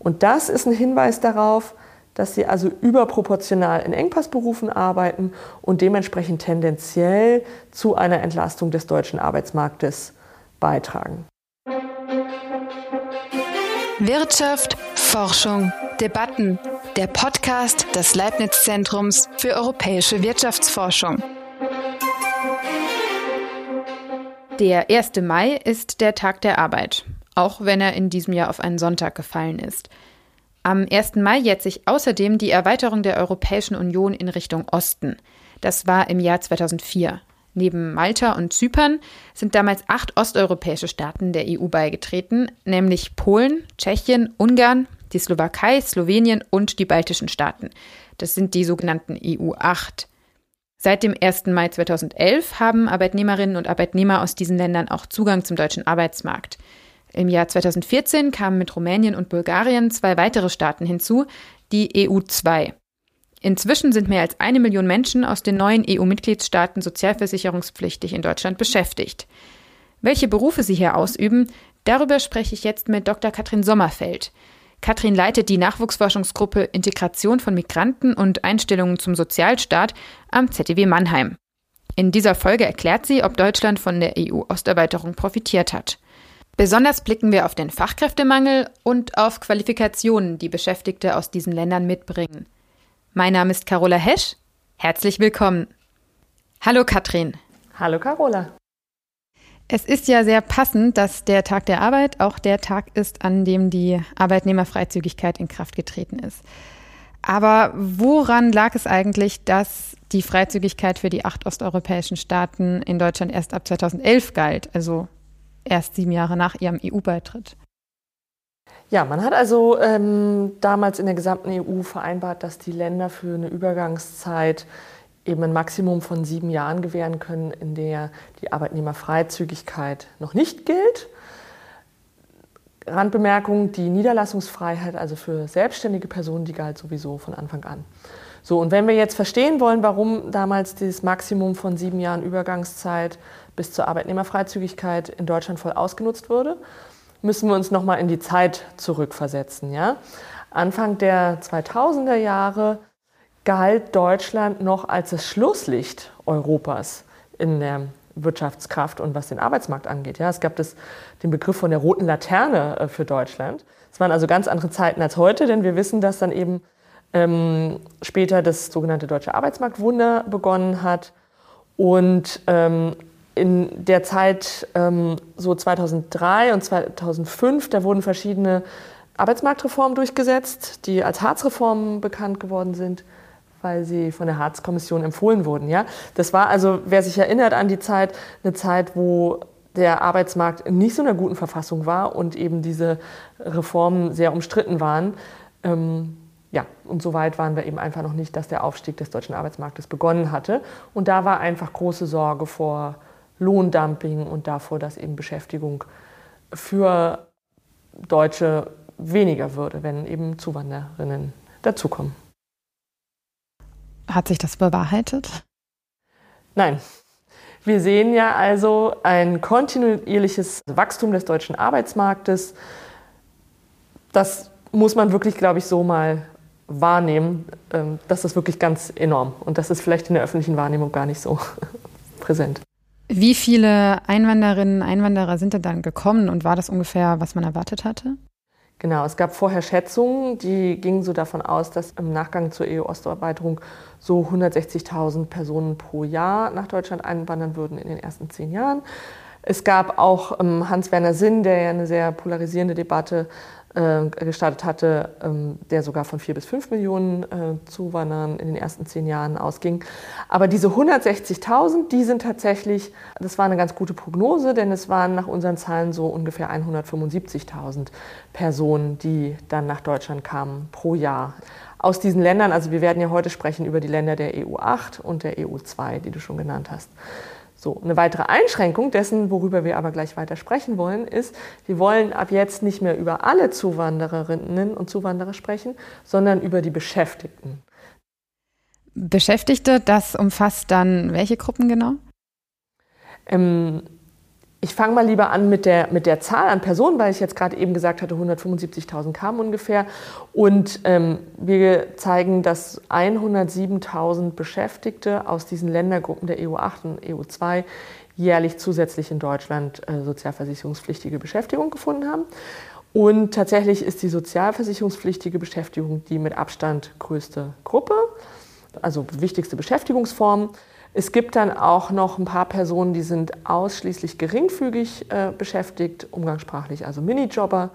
Und das ist ein Hinweis darauf, dass sie also überproportional in Engpassberufen arbeiten und dementsprechend tendenziell zu einer Entlastung des deutschen Arbeitsmarktes beitragen. Wirtschaft, Forschung, Debatten. Der Podcast des Leibniz-Zentrums für europäische Wirtschaftsforschung. Der 1. Mai ist der Tag der Arbeit, auch wenn er in diesem Jahr auf einen Sonntag gefallen ist. Am 1. Mai jährt sich außerdem die Erweiterung der Europäischen Union in Richtung Osten. Das war im Jahr 2004. Neben Malta und Zypern sind damals acht osteuropäische Staaten der EU beigetreten, nämlich Polen, Tschechien, Ungarn, die Slowakei, Slowenien und die baltischen Staaten. Das sind die sogenannten EU 8. Seit dem 1. Mai 2011 haben Arbeitnehmerinnen und Arbeitnehmer aus diesen Ländern auch Zugang zum deutschen Arbeitsmarkt. Im Jahr 2014 kamen mit Rumänien und Bulgarien zwei weitere Staaten hinzu, die EU 2. Inzwischen sind mehr als eine Million Menschen aus den neuen EU-Mitgliedstaaten sozialversicherungspflichtig in Deutschland beschäftigt. Welche Berufe sie hier ausüben, darüber spreche ich jetzt mit Dr. Katrin Sommerfeld. Katrin leitet die Nachwuchsforschungsgruppe Integration von Migranten und Einstellungen zum Sozialstaat am ZDW Mannheim. In dieser Folge erklärt sie, ob Deutschland von der EU-Osterweiterung profitiert hat. Besonders blicken wir auf den Fachkräftemangel und auf Qualifikationen, die Beschäftigte aus diesen Ländern mitbringen. Mein Name ist Carola Hesch. Herzlich willkommen. Hallo Katrin. Hallo Carola. Es ist ja sehr passend, dass der Tag der Arbeit auch der Tag ist, an dem die Arbeitnehmerfreizügigkeit in Kraft getreten ist. Aber woran lag es eigentlich, dass die Freizügigkeit für die acht osteuropäischen Staaten in Deutschland erst ab 2011 galt, also erst sieben Jahre nach ihrem EU-Beitritt? Ja, man hat also ähm, damals in der gesamten EU vereinbart, dass die Länder für eine Übergangszeit eben ein Maximum von sieben Jahren gewähren können, in der die Arbeitnehmerfreizügigkeit noch nicht gilt. Randbemerkung, die Niederlassungsfreiheit, also für selbstständige Personen, die galt sowieso von Anfang an. So, und wenn wir jetzt verstehen wollen, warum damals dieses Maximum von sieben Jahren Übergangszeit bis zur Arbeitnehmerfreizügigkeit in Deutschland voll ausgenutzt wurde, müssen wir uns nochmal in die Zeit zurückversetzen. Ja? Anfang der 2000er Jahre galt Deutschland noch als das Schlusslicht Europas in der Wirtschaftskraft und was den Arbeitsmarkt angeht. Ja, es gab das, den Begriff von der roten Laterne äh, für Deutschland. Es waren also ganz andere Zeiten als heute, denn wir wissen, dass dann eben ähm, später das sogenannte deutsche Arbeitsmarktwunder begonnen hat. Und ähm, in der Zeit ähm, so 2003 und 2005, da wurden verschiedene Arbeitsmarktreformen durchgesetzt, die als Harzreformen bekannt geworden sind, weil sie von der Harz-Kommission empfohlen wurden. Ja? Das war also, wer sich erinnert an die Zeit, eine Zeit, wo der Arbeitsmarkt in nicht so einer guten Verfassung war und eben diese Reformen sehr umstritten waren. Ähm, ja, und so weit waren wir eben einfach noch nicht, dass der Aufstieg des deutschen Arbeitsmarktes begonnen hatte. Und da war einfach große Sorge vor Lohndumping und davor, dass eben Beschäftigung für Deutsche weniger würde, wenn eben Zuwanderinnen dazukommen. Hat sich das bewahrheitet? Nein. Wir sehen ja also ein kontinuierliches Wachstum des deutschen Arbeitsmarktes. Das muss man wirklich, glaube ich, so mal wahrnehmen. Ähm, das ist wirklich ganz enorm. Und das ist vielleicht in der öffentlichen Wahrnehmung gar nicht so präsent. Wie viele Einwanderinnen und Einwanderer sind denn dann gekommen und war das ungefähr, was man erwartet hatte? Genau, es gab vorher Schätzungen, die gingen so davon aus, dass im Nachgang zur EU-Osterweiterung so 160.000 Personen pro Jahr nach Deutschland einwandern würden in den ersten zehn Jahren. Es gab auch ähm, Hans-Werner Sinn, der ja eine sehr polarisierende Debatte gestartet hatte, ähm, der sogar von vier bis fünf Millionen äh, Zuwandern in den ersten zehn Jahren ausging. Aber diese 160.000, die sind tatsächlich, das war eine ganz gute Prognose, denn es waren nach unseren Zahlen so ungefähr 175.000 Personen, die dann nach Deutschland kamen pro Jahr. Aus diesen Ländern, also wir werden ja heute sprechen über die Länder der EU 8 und der EU 2, die du schon genannt hast. So, eine weitere Einschränkung dessen, worüber wir aber gleich weiter sprechen wollen, ist, wir wollen ab jetzt nicht mehr über alle Zuwandererinnen und Zuwanderer sprechen, sondern über die Beschäftigten. Beschäftigte, das umfasst dann welche Gruppen genau? Ähm, Ich fange mal lieber an mit der, mit der Zahl an Personen, weil ich jetzt gerade eben gesagt hatte, 175.000 kamen ungefähr. Und ähm, wir zeigen, dass 107.000 Beschäftigte aus diesen Ländergruppen der EU8 und EU2 jährlich zusätzlich in Deutschland äh, sozialversicherungspflichtige Beschäftigung gefunden haben. Und tatsächlich ist die sozialversicherungspflichtige Beschäftigung die mit Abstand größte Gruppe, also wichtigste Beschäftigungsform. Es gibt dann auch noch ein paar Personen, die sind ausschließlich geringfügig äh, beschäftigt, umgangssprachlich also Minijobber.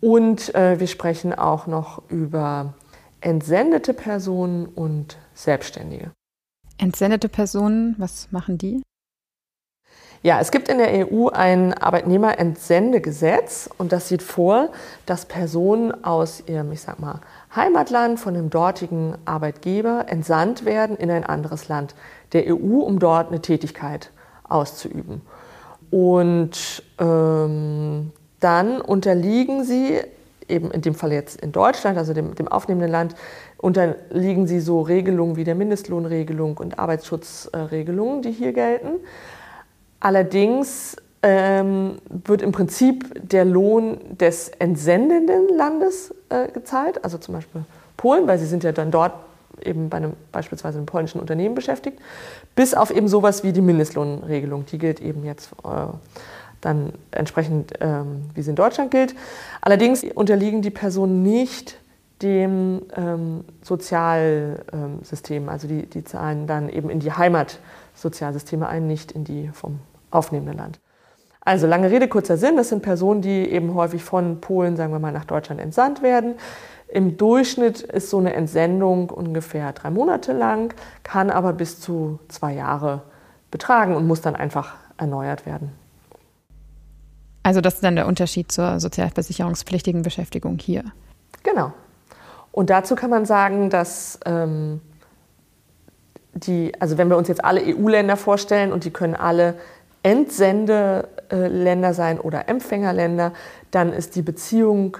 Und äh, wir sprechen auch noch über entsendete Personen und Selbstständige. Entsendete Personen, was machen die? Ja, es gibt in der EU ein Arbeitnehmerentsendegesetz und das sieht vor, dass Personen aus ihrem, ich sag mal, Heimatland von dem dortigen Arbeitgeber entsandt werden in ein anderes Land der EU, um dort eine Tätigkeit auszuüben. Und ähm, dann unterliegen sie, eben in dem Fall jetzt in Deutschland, also dem, dem aufnehmenden Land, unterliegen sie so Regelungen wie der Mindestlohnregelung und Arbeitsschutzregelungen, die hier gelten. Allerdings ähm, wird im Prinzip der Lohn des entsendenden Landes äh, gezahlt, also zum Beispiel Polen, weil sie sind ja dann dort eben bei einem beispielsweise einem polnischen Unternehmen beschäftigt, bis auf eben sowas wie die Mindestlohnregelung. Die gilt eben jetzt äh, dann entsprechend, ähm, wie sie in Deutschland gilt. Allerdings unterliegen die Personen nicht dem ähm, Sozialsystem, also die, die zahlen dann eben in die Heimatsozialsysteme ein, nicht in die vom aufnehmenden Land. Also lange Rede, kurzer Sinn, das sind Personen, die eben häufig von Polen, sagen wir mal, nach Deutschland entsandt werden. Im Durchschnitt ist so eine Entsendung ungefähr drei Monate lang, kann aber bis zu zwei Jahre betragen und muss dann einfach erneuert werden. Also das ist dann der Unterschied zur sozialversicherungspflichtigen Beschäftigung hier. Genau. Und dazu kann man sagen, dass ähm, die, also wenn wir uns jetzt alle EU-Länder vorstellen und die können alle Entsendeländer sein oder Empfängerländer, dann ist die Beziehung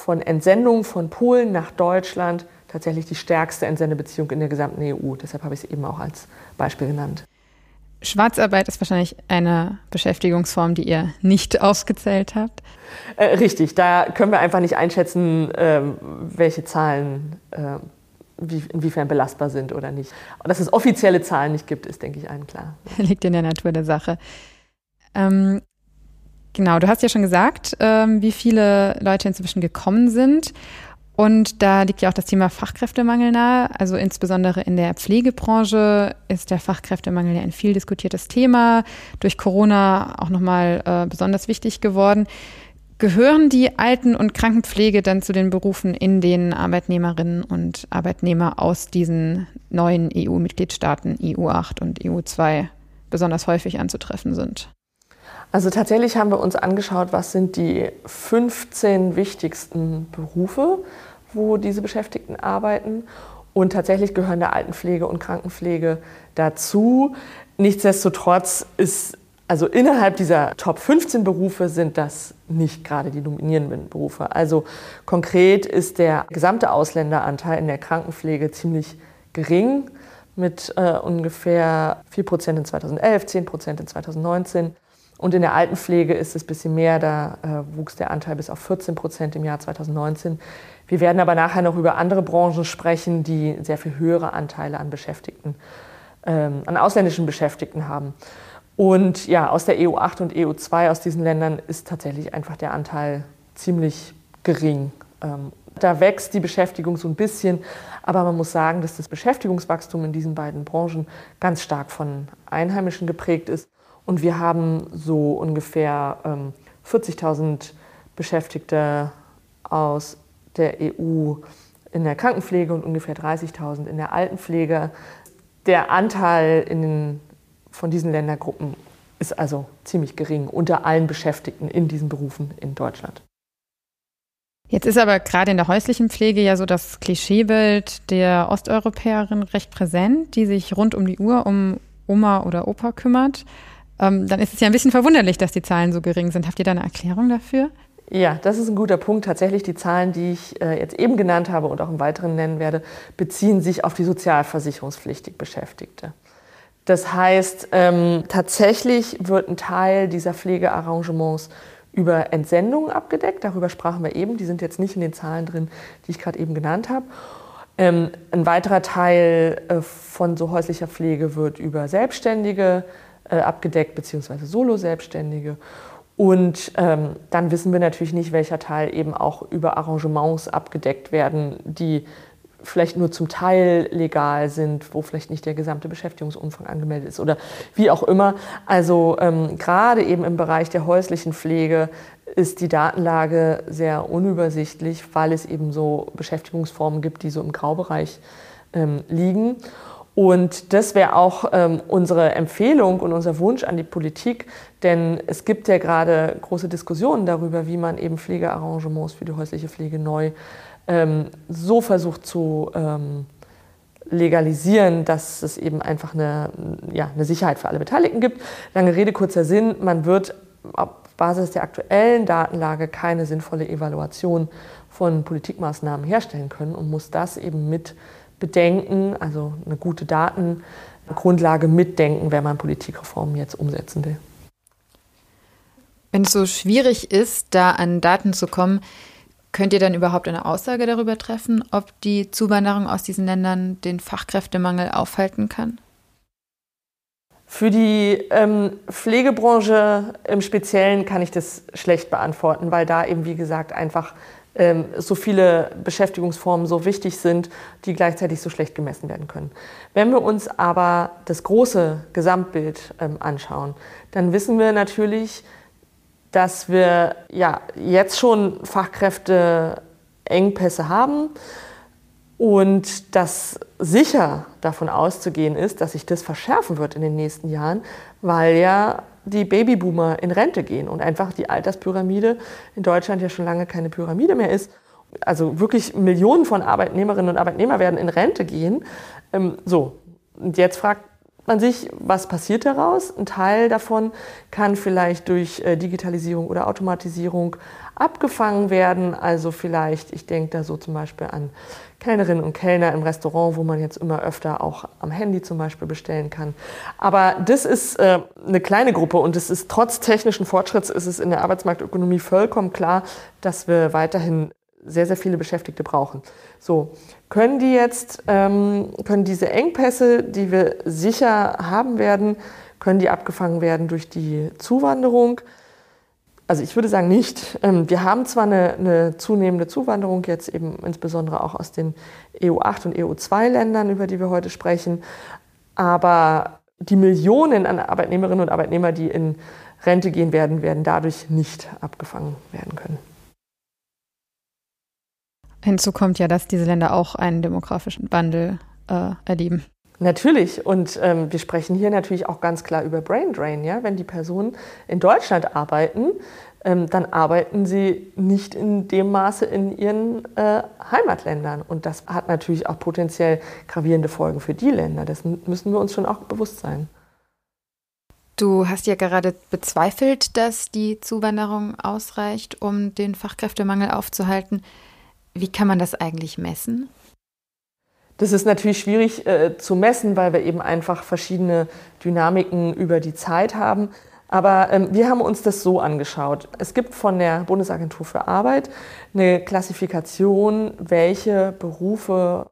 von Entsendung von Polen nach Deutschland tatsächlich die stärkste Entsendebeziehung in der gesamten EU. Deshalb habe ich es eben auch als Beispiel genannt. Schwarzarbeit ist wahrscheinlich eine Beschäftigungsform, die ihr nicht ausgezählt habt. Äh, richtig, da können wir einfach nicht einschätzen, äh, welche Zahlen äh, wie, inwiefern belastbar sind oder nicht. Und dass es offizielle Zahlen nicht gibt, ist, denke ich, allen klar. Liegt in der Natur der Sache. Ähm, genau, du hast ja schon gesagt, ähm, wie viele Leute inzwischen gekommen sind. Und da liegt ja auch das Thema Fachkräftemangel nahe. Also insbesondere in der Pflegebranche ist der Fachkräftemangel ja ein viel diskutiertes Thema. Durch Corona auch nochmal äh, besonders wichtig geworden. Gehören die Alten- und Krankenpflege dann zu den Berufen, in denen Arbeitnehmerinnen und Arbeitnehmer aus diesen neuen EU-Mitgliedstaaten EU8 und EU2 besonders häufig anzutreffen sind? Also tatsächlich haben wir uns angeschaut, was sind die 15 wichtigsten Berufe, wo diese Beschäftigten arbeiten. Und tatsächlich gehören der Altenpflege und Krankenpflege dazu. Nichtsdestotrotz ist also innerhalb dieser Top 15 Berufe sind das nicht gerade die dominierenden Berufe. Also konkret ist der gesamte Ausländeranteil in der Krankenpflege ziemlich gering mit äh, ungefähr 4 Prozent in 2011, 10 Prozent in 2019. Und in der Altenpflege ist es ein bisschen mehr, da äh, wuchs der Anteil bis auf 14 Prozent im Jahr 2019. Wir werden aber nachher noch über andere Branchen sprechen, die sehr viel höhere Anteile an Beschäftigten, ähm, an ausländischen Beschäftigten haben. Und ja, aus der EU8 und EU2, aus diesen Ländern, ist tatsächlich einfach der Anteil ziemlich gering. Ähm, da wächst die Beschäftigung so ein bisschen, aber man muss sagen, dass das Beschäftigungswachstum in diesen beiden Branchen ganz stark von Einheimischen geprägt ist. Und wir haben so ungefähr 40.000 ähm, Beschäftigte aus der EU in der Krankenpflege und ungefähr 30.000 in der Altenpflege. Der Anteil den von diesen Ländergruppen ist also ziemlich gering unter allen Beschäftigten in diesen Berufen in Deutschland. Jetzt ist aber gerade in der häuslichen Pflege ja so das Klischeebild der Osteuropäerin recht präsent, die sich rund um die Uhr um Oma oder Opa kümmert. Ähm, dann ist es ja ein bisschen verwunderlich, dass die Zahlen so gering sind. Habt ihr da eine Erklärung dafür? Ja, das ist ein guter Punkt. Tatsächlich die Zahlen, die ich äh, jetzt eben genannt habe und auch im Weiteren nennen werde, beziehen sich auf die sozialversicherungspflichtig Beschäftigte. Das heißt, ähm, tatsächlich wird ein Teil dieser Pflegearrangements über Entsendungen abgedeckt. Darüber sprachen wir eben. Die sind jetzt nicht in den Zahlen drin, die ich gerade eben genannt habe. Ähm, ein weiterer Teil äh, von so häuslicher Pflege wird über Selbstständige abgedeckt, beziehungsweise Solo-Selbstständige. Und ähm, dann wissen wir natürlich nicht, welcher Teil eben auch über Arrangements abgedeckt werden, die vielleicht nur zum Teil legal sind, wo vielleicht nicht der gesamte Beschäftigungsumfang angemeldet ist oder wie auch immer. Also ähm, gerade eben im Bereich der häuslichen Pflege ist die Datenlage sehr unübersichtlich, weil es eben so Beschäftigungsformen gibt, die so im Graubereich ähm, liegen. Und das wäre auch ähm, unsere Empfehlung und unser Wunsch an die Politik, denn es gibt ja gerade große Diskussionen darüber, wie man eben Pflegearrangements für die häusliche Pflege neu ähm, so versucht zu ähm, legalisieren, dass es eben einfach eine, ja, eine Sicherheit für alle Beteiligten gibt. Lange Rede, kurzer Sinn, man wird auf Basis der aktuellen Datenlage keine sinnvolle Evaluation von Politikmaßnahmen herstellen können und muss das eben mit bedenken, also eine gute Datengrundlage mitdenken, wenn man Politikreformen jetzt umsetzen will. Wenn es so schwierig ist, da an Daten zu kommen, könnt ihr dann überhaupt eine Aussage darüber treffen, ob die Zuwanderung aus diesen Ländern den Fachkräftemangel aufhalten kann? Für die ähm, Pflegebranche im Speziellen kann ich das schlecht beantworten, weil da eben, wie gesagt, einfach ähm, so viele Beschäftigungsformen so wichtig sind, die gleichzeitig so schlecht gemessen werden können. Wenn wir uns aber das große Gesamtbild ähm, anschauen, dann wissen wir natürlich, dass wir ja jetzt schon Fachkräfteengpässe haben und dass sicher davon auszugehen ist, dass sich das verschärfen wird in den nächsten Jahren, weil ja die Babyboomer in Rente gehen und einfach die Alterspyramide in Deutschland ja schon lange keine Pyramide mehr ist. Also wirklich Millionen von Arbeitnehmerinnen und Arbeitnehmern werden in Rente gehen. Ähm, so, und jetzt fragt man sich, was passiert daraus? Ein Teil davon kann vielleicht durch äh, Digitalisierung oder Automatisierung abgefangen werden. Also vielleicht, ich denke da so zum Beispiel an Kellnerinnen und Kellner im Restaurant, wo man jetzt immer öfter auch am Handy zum Beispiel bestellen kann. Aber das ist äh, eine kleine Gruppe und es ist trotz technischen Fortschritts ist es in der Arbeitsmarktökonomie vollkommen klar, dass wir weiterhin sehr, sehr viele Beschäftigte brauchen. So, können die jetzt, ähm, können diese Engpässe, die wir sicher haben werden, können die abgefangen werden durch die Zuwanderung? Also ich würde sagen nicht. Ähm, wir haben zwar eine, eine, zunehmende Zuwanderung jetzt eben insbesondere auch aus den EU8 und EU2-Ländern, über die wir heute sprechen, aber die Millionen an Arbeitnehmerinnen und Arbeitnehmern, die in Rente gehen werden, werden dadurch nicht abgefangen werden können. Hinzu kommt ja, dass diese Länder auch einen demografischen Wandel äh, erleben. Natürlich. Und ähm, wir sprechen hier natürlich auch ganz klar über Brain Drain. Ja? Wenn die Personen in Deutschland arbeiten, ähm, dann arbeiten sie nicht in dem Maße in ihren äh, Heimatländern. Und das hat natürlich auch potenziell gravierende Folgen für die Länder. Das müssen wir uns schon auch bewusst sein. Du hast ja gerade bezweifelt, dass die Zuwanderung ausreicht, um den Fachkräftemangel aufzuhalten. Wie kann man das eigentlich messen? Das ist natürlich schwierig äh, zu messen, weil wir eben einfach verschiedene Dynamiken über die Zeit haben. Aber ähm, wir haben uns das so angeschaut. Es gibt von der Bundesagentur für Arbeit eine Klassifikation, welche Berufe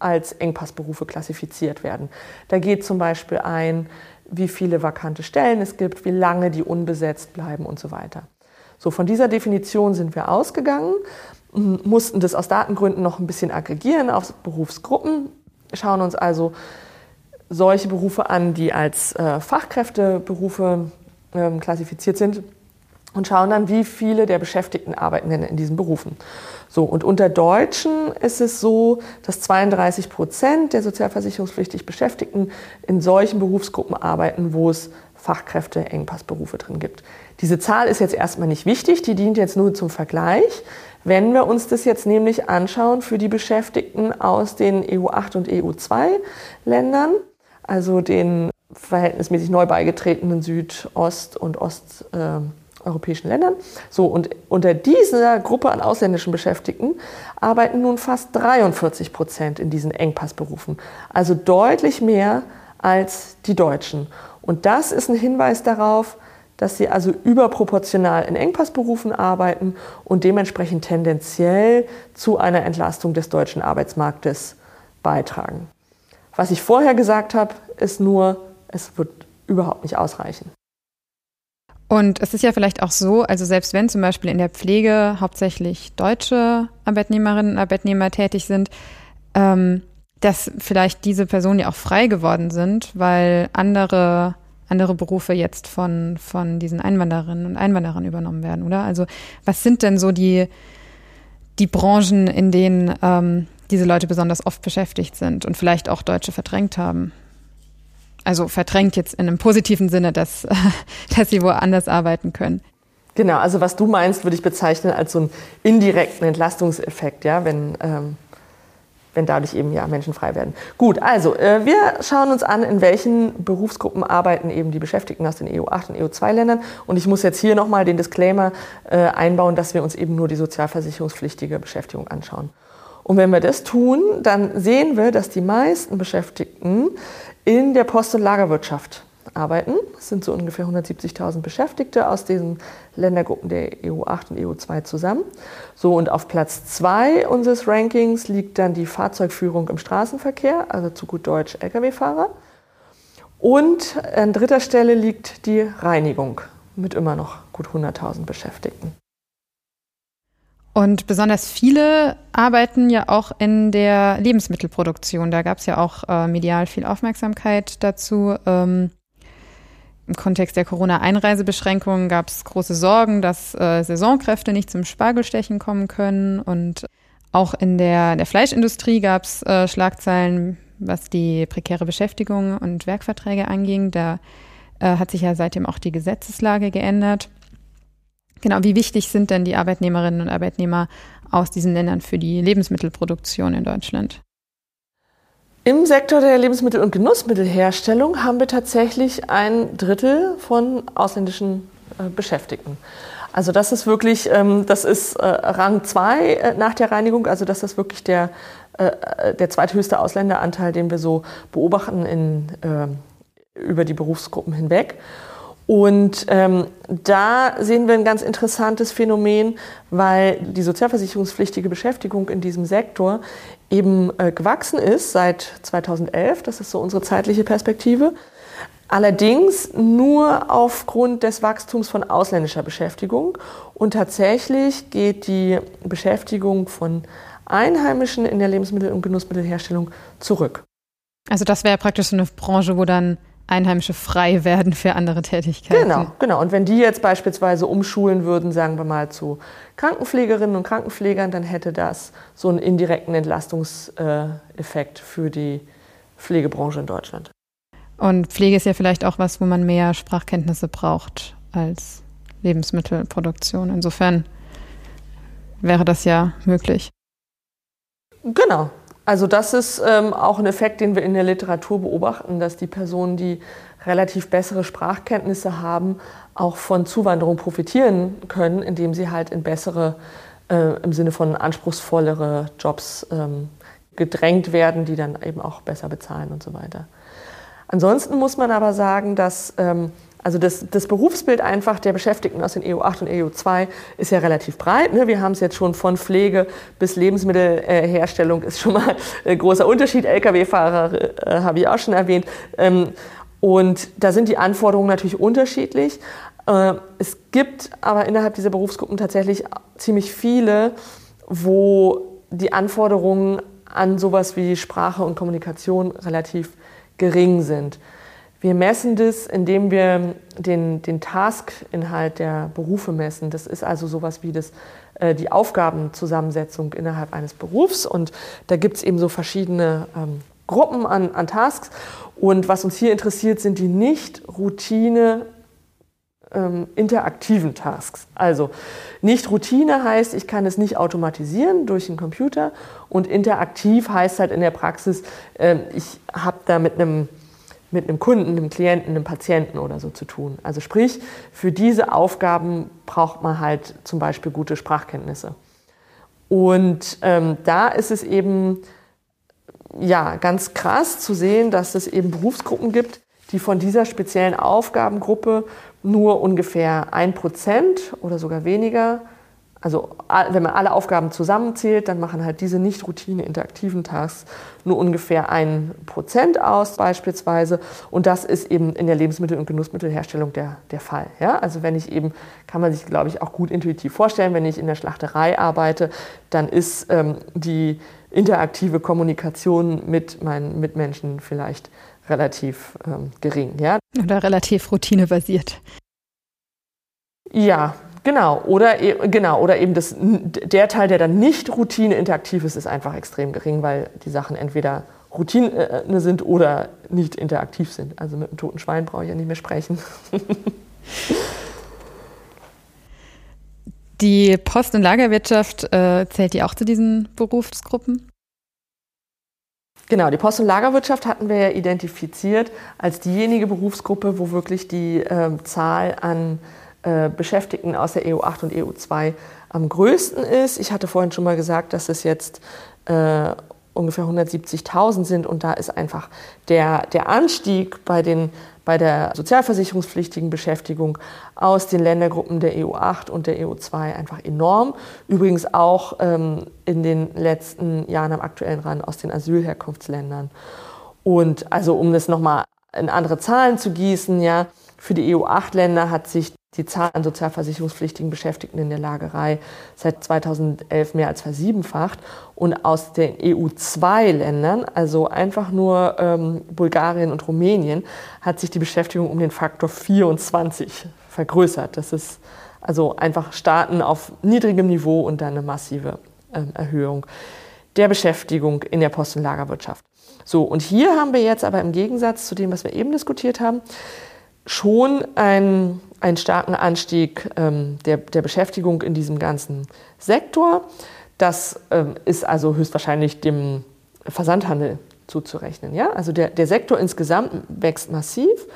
als Engpassberufe klassifiziert werden. Da geht zum Beispiel ein, wie viele vakante Stellen es gibt, wie lange die unbesetzt bleiben und so weiter. So, von dieser Definition sind wir ausgegangen mussten das aus Datengründen noch ein bisschen aggregieren auf Berufsgruppen, schauen uns also solche Berufe an, die als äh, Fachkräfteberufe ähm, klassifiziert sind und schauen dann, wie viele der Beschäftigten arbeiten denn in diesen Berufen. So, und unter Deutschen ist es so, dass 32 Prozent der sozialversicherungspflichtig Beschäftigten in solchen Berufsgruppen arbeiten, wo es Fachkräfte-Engpassberufe drin gibt. Diese Zahl ist jetzt erstmal nicht wichtig, die dient jetzt nur zum Vergleich. Wenn wir uns das jetzt nämlich anschauen für die Beschäftigten aus den EU8 und EU2-Ländern, also den verhältnismäßig neu beigetretenen Südost- und osteuropäischen Ländern. So, und unter dieser Gruppe an ausländischen Beschäftigten arbeiten nun fast 43 Prozent in diesen Engpassberufen. Also deutlich mehr als die Deutschen. Und das ist ein Hinweis darauf, dass sie also überproportional in Engpassberufen arbeiten und dementsprechend tendenziell zu einer Entlastung des deutschen Arbeitsmarktes beitragen. Was ich vorher gesagt habe, ist nur, es wird überhaupt nicht ausreichen. Und es ist ja vielleicht auch so, also selbst wenn zum Beispiel in der Pflege hauptsächlich deutsche Arbeitnehmerinnen und Arbeitnehmer tätig sind, ähm, dass vielleicht diese Personen ja auch frei geworden sind, weil andere andere Berufe jetzt von, von diesen Einwandererinnen und Einwanderern übernommen werden, oder? Also was sind denn so die, die Branchen, in denen ähm, diese Leute besonders oft beschäftigt sind und vielleicht auch Deutsche verdrängt haben? Also verdrängt jetzt in einem positiven Sinne, dass, dass sie woanders arbeiten können. Genau, also was du meinst, würde ich bezeichnen als so einen indirekten Entlastungseffekt, ja, wenn ähm, wenn dadurch eben ja Menschen frei werden. Gut, also äh, wir schauen uns an, in welchen Berufsgruppen arbeiten eben die Beschäftigten aus den EU8 und EU2-Ländern. Und ich muss jetzt hier nochmal den Disclaimer äh, einbauen, dass wir uns eben nur die sozialversicherungspflichtige Beschäftigung anschauen. Und wenn wir das tun, dann sehen wir, dass die meisten Beschäftigten in der Post- und Lagerwirtschaft arbeiten. Es sind so ungefähr 170.000 Beschäftigte aus diesen Ländergruppen der EU8 und EU2 zusammen. So, und auf Platz 2 unseres Rankings liegt dann die Fahrzeugführung im Straßenverkehr, also zu gut Deutsch Lkw-Fahrer. Und an dritter Stelle liegt die Reinigung mit immer noch gut 100.000 Beschäftigten. Und besonders viele arbeiten ja auch in der Lebensmittelproduktion. Da gab es ja auch äh, medial viel Aufmerksamkeit dazu. Ähm, im Kontext der Corona-Einreisebeschränkungen gab es große Sorgen, dass äh, Saisonkräfte nicht zum Spargelstechen kommen können. Und auch in der, der Fleischindustrie gab es äh, Schlagzeilen, was die prekäre Beschäftigung und Werkverträge anging. Da äh, hat sich ja seitdem auch die Gesetzeslage geändert. Genau, wie wichtig sind denn die Arbeitnehmerinnen und Arbeitnehmer aus diesen Ländern für die Lebensmittelproduktion in Deutschland? Im Sektor der Lebensmittel- und Genussmittelherstellung haben wir tatsächlich ein Drittel von ausländischen äh, Beschäftigten. Also das ist wirklich, ähm, das ist äh, Rang 2 äh, nach der Reinigung, also das ist wirklich der, der zweithöchste Ausländeranteil, den wir so beobachten in, über die Berufsgruppen hinweg. Und ähm, da sehen wir ein ganz interessantes Phänomen, weil die sozialversicherungspflichtige Beschäftigung in diesem Sektor eben äh, gewachsen ist seit 2011. Das ist so unsere zeitliche Perspektive. Allerdings nur aufgrund des Wachstums von ausländischer Beschäftigung. Und tatsächlich geht die Beschäftigung von Einheimischen in der Lebensmittel- und Genussmittelherstellung zurück. Also das wäre praktisch so eine Branche, wo dann Einheimische frei werden für andere Tätigkeiten. Genau, genau. Und wenn die jetzt beispielsweise umschulen würden, sagen wir mal zu Krankenpflegerinnen und Krankenpflegern, dann hätte das so einen indirekten Entlastungseffekt für die Pflegebranche in Deutschland. Und Pflege ist ja vielleicht auch was, wo man mehr Sprachkenntnisse braucht als Lebensmittelproduktion. Insofern wäre das ja möglich. Genau, also das ist ähm, auch ein Effekt, den wir in der Literatur beobachten, dass die Personen, die relativ bessere Sprachkenntnisse haben, auch von Zuwanderung profitieren können, indem sie halt in bessere, äh, im Sinne von anspruchsvollere Jobs ähm, gedrängt werden, die dann eben auch besser bezahlen und so weiter. Ansonsten muss man aber sagen, dass ähm, also das, das, Berufsbild einfach der Beschäftigten aus den EU8 und EU2 ist ja relativ breit. Ne? Wir haben es jetzt schon von Pflege bis Lebensmittelherstellung ist schon mal ein großer Unterschied. Lkw-Fahrer äh, habe ich auch schon erwähnt. Ähm, und da sind die Anforderungen natürlich unterschiedlich. Äh, es gibt aber innerhalb dieser Berufsgruppen tatsächlich ziemlich viele, wo die Anforderungen an sowas wie Sprache und Kommunikation relativ gering sind. Wir messen das, indem wir den, den Task-Inhalt der Berufe messen. Das ist also sowas wie das, äh, die Aufgabenzusammensetzung innerhalb eines Berufs. Und da gibt es eben so verschiedene ähm, Gruppen an, an Tasks. Und was uns hier interessiert, sind die nicht Routine ähm, interaktiven Tasks. Also nicht Routine heißt, ich kann es nicht automatisieren durch einen Computer und interaktiv heißt halt in der Praxis, äh, ich habe da mit einem mit einem Kunden, einem Klienten, einem Patienten oder so zu tun. Also sprich, für diese Aufgaben braucht man halt zum Beispiel gute Sprachkenntnisse. Und ähm, da ist es eben ja ganz krass zu sehen, dass es eben Berufsgruppen gibt, die von dieser speziellen Aufgabengruppe nur ungefähr ein Prozent oder sogar weniger also wenn man alle Aufgaben zusammenzählt, dann machen halt diese nicht routine interaktiven Tasks nur ungefähr ein Prozent aus beispielsweise. Und das ist eben in der Lebensmittel- und Genussmittelherstellung der, der Fall. Ja? Also wenn ich eben, kann man sich glaube ich auch gut intuitiv vorstellen, wenn ich in der Schlachterei arbeite, dann ist ähm, die interaktive Kommunikation mit meinen Mitmenschen vielleicht relativ ähm, gering. Ja? Oder relativ routinebasiert. Ja, Genau, oder, e, genau, oder eben das, der Teil, der dann nicht Routine interaktiv ist, ist einfach extrem gering, weil die Sachen entweder Routine äh, sind oder nicht interaktiv sind. Also mit einem toten Schwein brauche ich ja nicht mehr sprechen. die Post- und Lagerwirtschaft äh, zählt die auch zu diesen Berufsgruppen? Genau, die Post- und Lagerwirtschaft hatten wir ja identifiziert als diejenige Berufsgruppe, wo wirklich die äh, Zahl an äh, Beschäftigten aus der EU8 und EU2 am größten ist. Ich hatte vorhin schon mal gesagt, dass es jetzt äh, ungefähr 170.000 sind und da ist einfach der, der Anstieg bei, den, bei der sozialversicherungspflichtigen Beschäftigung aus den Ländergruppen der EU8 und der EU2 einfach enorm. Übrigens auch ähm, in den letzten Jahren am aktuellen Rand aus den Asylherkunftsländern. Und also um das nochmal in andere Zahlen zu gießen, ja, für die EU8-Länder hat sich die Zahl an sozialversicherungspflichtigen Beschäftigten in der Lagerei seit 2011 mehr als versiebenfacht. Und aus den EU2-Ländern, also einfach nur ähm, Bulgarien und Rumänien, hat sich die Beschäftigung um den Faktor 24 vergrößert. Das ist also einfach Staaten auf niedrigem Niveau und dann eine massive ähm, Erhöhung der Beschäftigung in der Post- und Lagerwirtschaft. So, und hier haben wir jetzt aber im Gegensatz zu dem, was wir eben diskutiert haben, schon einen, einen starken Anstieg ähm, der, der Beschäftigung in diesem ganzen Sektor. Das ähm, ist also höchstwahrscheinlich dem Versandhandel zuzurechnen. Ja? Also der, der Sektor insgesamt wächst massiv.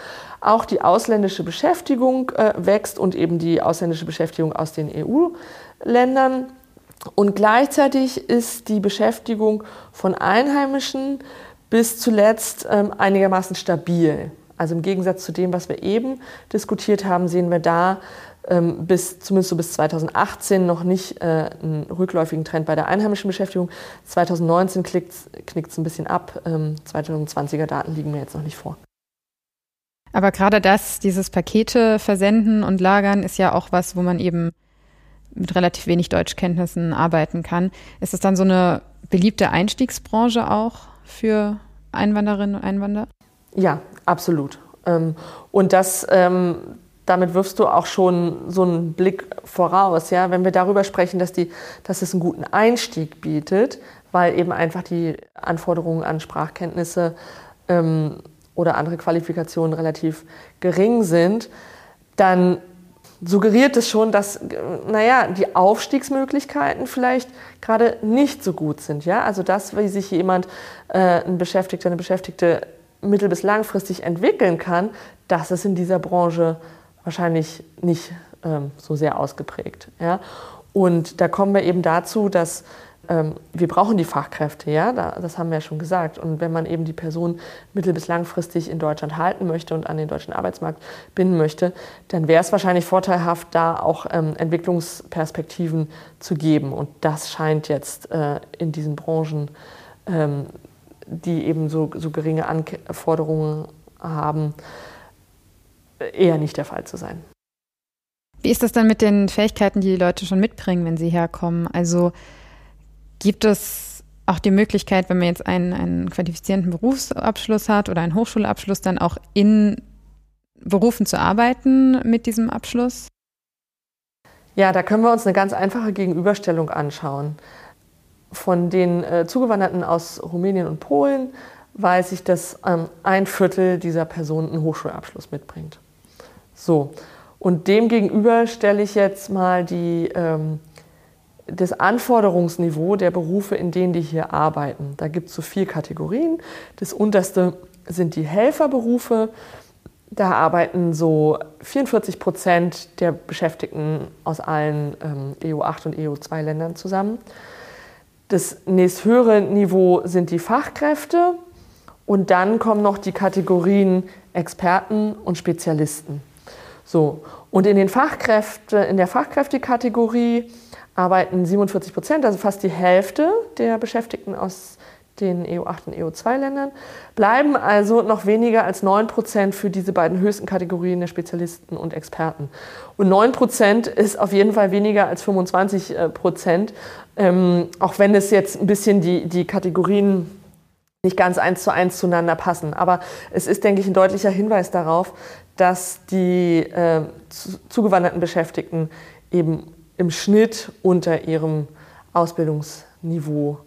Auch die ausländische Beschäftigung äh, wächst und eben die ausländische Beschäftigung aus den EU-Ländern. Und gleichzeitig ist die Beschäftigung von Einheimischen bis zuletzt ähm, einigermaßen stabil. Also im Gegensatz zu dem, was wir eben diskutiert haben, sehen wir da ähm, bis zumindest so bis 2018 noch nicht äh, einen rückläufigen Trend bei der einheimischen Beschäftigung. 2019 knickt es ein bisschen ab. Ähm, 2020er Daten liegen mir jetzt noch nicht vor. Aber gerade das, dieses Pakete versenden und lagern, ist ja auch was, wo man eben mit relativ wenig Deutschkenntnissen arbeiten kann. Ist es dann so eine beliebte Einstiegsbranche auch für Einwanderinnen und Einwanderer? Ja, absolut. Ähm, und das, ähm, damit wirfst du auch schon so einen Blick voraus, ja, wenn wir darüber sprechen, dass, die, dass es einen guten Einstieg bietet, weil eben einfach die Anforderungen an Sprachkenntnisse ähm, oder andere Qualifikationen relativ gering sind, dann suggeriert es schon, dass, naja, die Aufstiegsmöglichkeiten vielleicht gerade nicht so gut sind. Ja? Also das, wie sich jemand, äh, ein Beschäftigter, eine Beschäftigte mittel- bis langfristig entwickeln kann, das ist in dieser Branche wahrscheinlich nicht ähm, so sehr ausgeprägt. Ja? Und da kommen wir eben dazu, dass ähm, wir brauchen die Fachkräfte, ja, da, das haben wir ja schon gesagt. Und wenn man eben die Person mittel- bis langfristig in Deutschland halten möchte und an den deutschen Arbeitsmarkt binden möchte, dann wäre es wahrscheinlich vorteilhaft, da auch ähm, Entwicklungsperspektiven zu geben. Und das scheint jetzt äh, in diesen Branchen ähm, die eben so, so geringe Anforderungen haben, eher nicht der Fall zu sein. Wie ist das dann mit den Fähigkeiten, die die Leute schon mitbringen, wenn sie herkommen? Also gibt es auch die Möglichkeit, wenn man jetzt einen, einen qualifizierenden Berufsabschluss hat oder einen Hochschulabschluss, dann auch in Berufen zu arbeiten mit diesem Abschluss? Ja, da können wir uns eine ganz einfache Gegenüberstellung anschauen. Von den äh, Zugewanderten aus Rumänien und Polen weiß ich, dass ähm, ein Viertel dieser Personen einen Hochschulabschluss mitbringt. So, und dem gegenüber stelle ich jetzt mal die, ähm, das Anforderungsniveau der Berufe, in denen die hier arbeiten. Da gibt es so vier Kategorien. Das unterste sind die Helferberufe. Da arbeiten so 44 Prozent der Beschäftigten aus allen ähm, EU8 und EU2-Ländern zusammen. Das nächsthöhere Niveau sind die Fachkräfte und dann kommen noch die Kategorien Experten und Spezialisten. So. Und in, den Fachkräfte, in der Fachkräftekategorie arbeiten 47 Prozent, also fast die Hälfte der Beschäftigten aus den EU8 und EU2-Ländern, bleiben also noch weniger als 9 Prozent für diese beiden höchsten Kategorien der Spezialisten und Experten. Und 9 Prozent ist auf jeden Fall weniger als 25 äh, Prozent, ähm, auch wenn es jetzt ein bisschen die, die Kategorien nicht ganz eins zu eins zueinander passen. Aber es ist, denke ich, ein deutlicher Hinweis darauf, dass die äh, zugewanderten Beschäftigten eben im Schnitt unter ihrem Ausbildungsniveau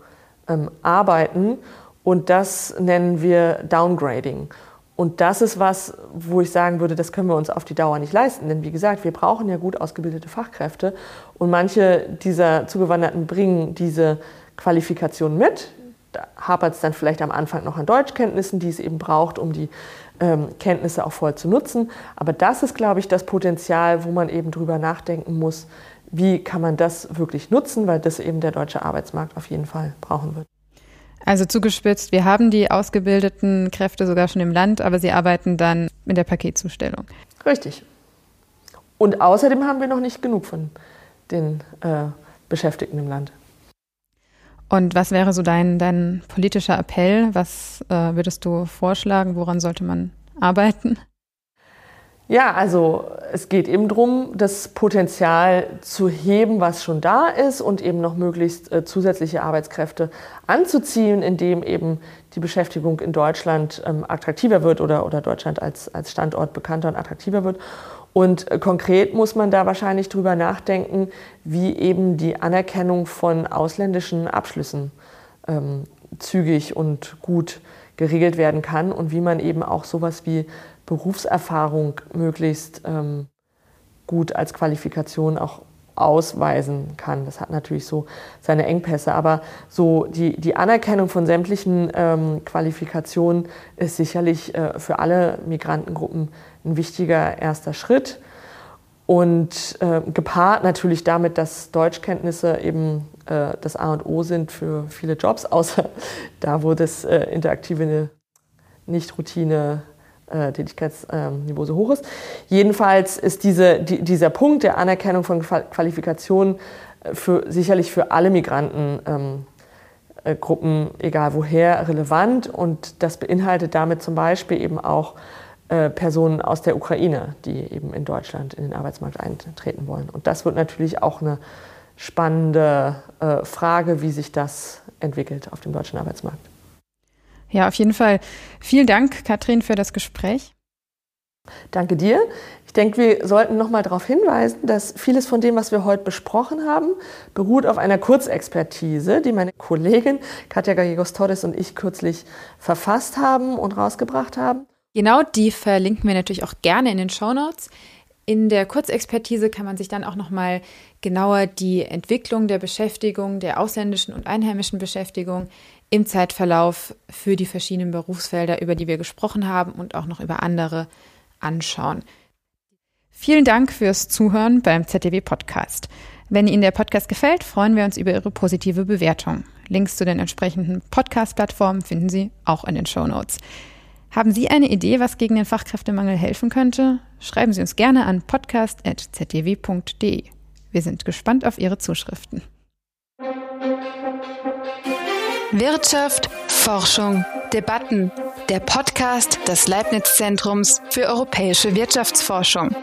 ähm, arbeiten. Und das nennen wir Downgrading. Und das ist was, wo ich sagen würde, das können wir uns auf die Dauer nicht leisten. Denn wie gesagt, wir brauchen ja gut ausgebildete Fachkräfte. Und manche dieser Zugewanderten bringen diese Qualifikation mit. Da hapert es dann vielleicht am Anfang noch an Deutschkenntnissen, die es eben braucht, um die ähm, Kenntnisse auch voll zu nutzen. Aber das ist, glaube ich, das Potenzial, wo man eben drüber nachdenken muss, wie kann man das wirklich nutzen, weil das eben der deutsche Arbeitsmarkt auf jeden Fall brauchen wird. Also zugespitzt, wir haben die ausgebildeten Kräfte sogar schon im Land, aber sie arbeiten dann in der Paketzustellung. Richtig. Und außerdem haben wir noch nicht genug von den äh, Beschäftigten im Land. Und was wäre so dein, dein politischer Appell? Was äh, würdest du vorschlagen? Woran sollte man arbeiten? Ja, also es geht eben darum, das Potenzial zu heben, was schon da ist und eben noch möglichst äh, zusätzliche Arbeitskräfte anzuziehen, indem eben die Beschäftigung in Deutschland ähm, attraktiver wird oder, oder Deutschland als, als Standort bekannter und attraktiver wird. Und äh, konkret muss man da wahrscheinlich drüber nachdenken, wie eben die Anerkennung von ausländischen Abschlüssen ähm, zügig und gut geregelt werden kann und wie man eben auch sowas wie Berufserfahrung möglichst ähm, gut als Qualifikation auch ausweisen kann. Das hat natürlich so seine Engpässe, aber so die, die Anerkennung von sämtlichen ähm, Qualifikationen ist sicherlich äh, für alle Migrantengruppen ein wichtiger erster Schritt. Und äh, gepaart natürlich damit, dass Deutschkenntnisse eben äh, das A und O sind für viele Jobs, außer da, wo das äh, interaktive Nicht-Routine äh, Tätigkeitsniveau so hoch ist. Jedenfalls ist diese, die, dieser Punkt der Anerkennung von Qualifikationen äh, für, sicherlich für alle Migrantengruppen, ähm, äh, egal woher, relevant. Und das beinhaltet damit zum Beispiel eben auch äh, Personen aus der Ukraine, die eben in Deutschland in den Arbeitsmarkt eintreten wollen. Und das wird natürlich auch eine spannende äh, Frage, wie sich das entwickelt auf dem deutschen Arbeitsmarkt. Ja, auf jeden Fall. Vielen Dank, Katrin, für das Gespräch. Danke dir. Ich denke, wir sollten noch mal darauf hinweisen, dass vieles von dem, was wir heute besprochen haben, beruht auf einer Kurzexpertise, die meine Kollegin Katja Gallegos-Torres und ich kürzlich verfasst haben und rausgebracht haben. Genau, die verlinken wir natürlich auch gerne in den Show Notes. In der Kurzexpertise kann man sich dann auch noch mal genauer die Entwicklung der Beschäftigung, der ausländischen und einheimischen Beschäftigung im Zeitverlauf für die verschiedenen Berufsfelder, über die wir gesprochen haben und auch noch über andere anschauen. Vielen Dank fürs Zuhören beim ZDW Podcast. Wenn Ihnen der Podcast gefällt, freuen wir uns über Ihre positive Bewertung. Links zu den entsprechenden Podcast-Plattformen finden Sie auch in den Show Notes. Haben Sie eine Idee, was gegen den Fachkräftemangel helfen könnte? Schreiben Sie uns gerne an podcast.zdw.de. Wir sind gespannt auf Ihre Zuschriften. Wirtschaft, Forschung, Debatten. Der Podcast des Leibniz Zentrums für europäische Wirtschaftsforschung.